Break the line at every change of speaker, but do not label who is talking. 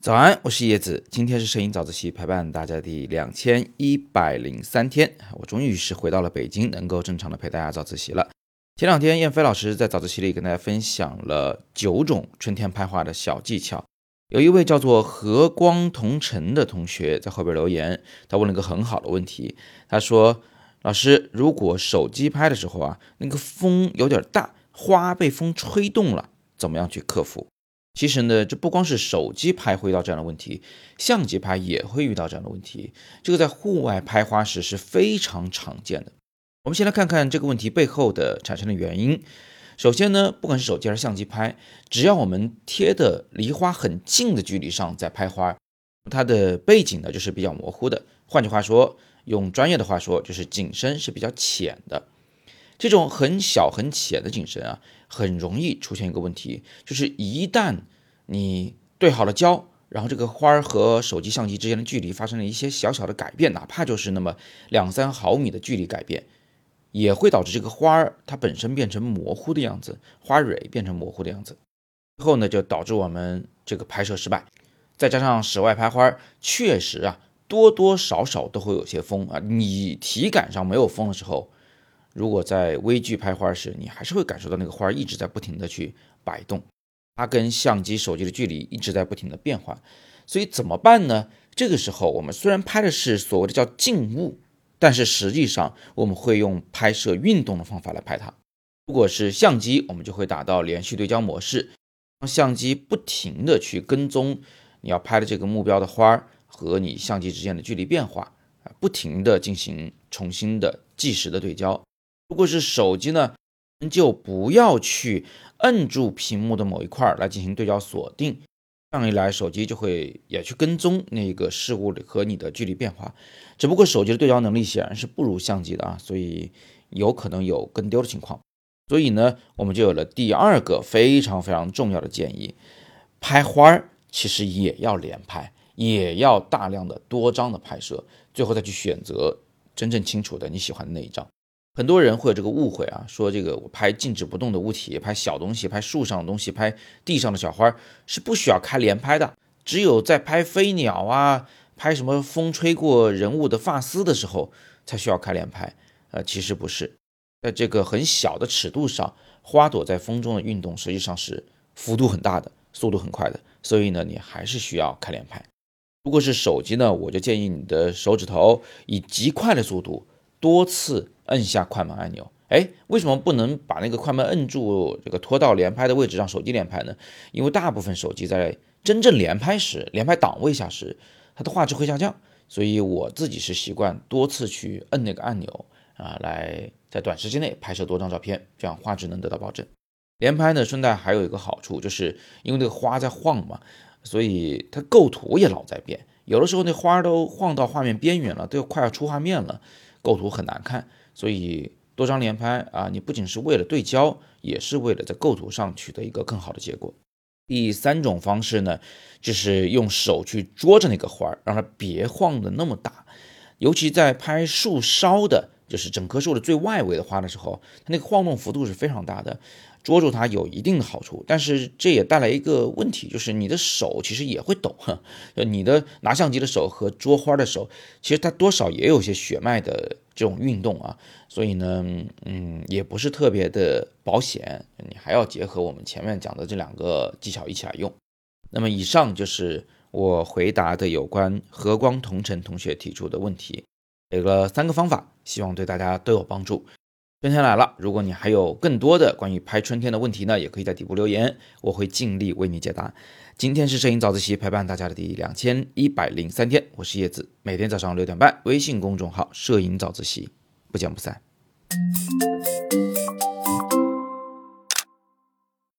早安，我是叶子。今天是摄影早自习陪伴大家第两千一百零三天，我终于是回到了北京，能够正常的陪大家早自习了。前两天，燕飞老师在早自习里跟大家分享了九种春天拍花的小技巧。有一位叫做和光同尘的同学在后边留言，他问了个很好的问题。他说：“老师，如果手机拍的时候啊，那个风有点大，花被风吹动了，怎么样去克服？”其实呢，这不光是手机拍会遇到这样的问题，相机拍也会遇到这样的问题。这个在户外拍花时是非常常见的。我们先来看看这个问题背后的产生的原因。首先呢，不管是手机还是相机拍，只要我们贴的离花很近的距离上在拍花，它的背景呢就是比较模糊的。换句话说，用专业的话说，就是景深是比较浅的。这种很小很浅的景深啊，很容易出现一个问题，就是一旦你对好了焦，然后这个花儿和手机相机之间的距离发生了一些小小的改变，哪怕就是那么两三毫米的距离改变，也会导致这个花儿它本身变成模糊的样子，花蕊变成模糊的样子，最后呢就导致我们这个拍摄失败。再加上室外拍花，确实啊多多少少都会有些风啊，你体感上没有风的时候。如果在微距拍花时，你还是会感受到那个花一直在不停的去摆动，它跟相机、手机的距离一直在不停的变化，所以怎么办呢？这个时候我们虽然拍的是所谓的叫静物，但是实际上我们会用拍摄运动的方法来拍它。如果是相机，我们就会打到连续对焦模式，让相机不停的去跟踪你要拍的这个目标的花和你相机之间的距离变化啊，不停的进行重新的计时的对焦。如果是手机呢，就不要去摁住屏幕的某一块来进行对焦锁定，这样一来，手机就会也去跟踪那个事物和你的距离变化。只不过手机的对焦能力显然是不如相机的啊，所以有可能有跟丢的情况。所以呢，我们就有了第二个非常非常重要的建议：拍花儿其实也要连拍，也要大量的多张的拍摄，最后再去选择真正清楚的你喜欢的那一张。很多人会有这个误会啊，说这个我拍静止不动的物体，拍小东西，拍树上的东西，拍地上的小花是不需要开连拍的，只有在拍飞鸟啊，拍什么风吹过人物的发丝的时候才需要开连拍。呃，其实不是，在这个很小的尺度上，花朵在风中的运动实际上是幅度很大的，速度很快的，所以呢，你还是需要开连拍。如果是手机呢，我就建议你的手指头以极快的速度多次。摁下快门按钮，哎，为什么不能把那个快门摁住，这个拖到连拍的位置让手机连拍呢？因为大部分手机在真正连拍时，连拍档位下时，它的画质会下降，所以我自己是习惯多次去摁那个按钮啊，来在短时间内拍摄多张照片，这样画质能得到保证。连拍呢，顺带还有一个好处，就是因为那个花在晃嘛，所以它构图也老在变，有的时候那花都晃到画面边缘了，都快要出画面了，构图很难看。所以多张连拍啊，你不仅是为了对焦，也是为了在构图上取得一个更好的结果。第三种方式呢，就是用手去捉着那个花儿，让它别晃的那么大。尤其在拍树梢的，就是整棵树的最外围的花的时候，它那个晃动幅度是非常大的。捉住它有一定的好处，但是这也带来一个问题，就是你的手其实也会抖。就，你的拿相机的手和捉花的手，其实它多少也有些血脉的这种运动啊，所以呢，嗯，也不是特别的保险。你还要结合我们前面讲的这两个技巧一起来用。那么以上就是我回答的有关和光同尘同学提出的问题，给了三个方法，希望对大家都有帮助。春天来了，如果你还有更多的关于拍春天的问题呢，也可以在底部留言，我会尽力为你解答。今天是摄影早自习陪伴大家的第两千一百零三天，我是叶子，每天早上六点半，微信公众号“摄影早自习”，不见不散。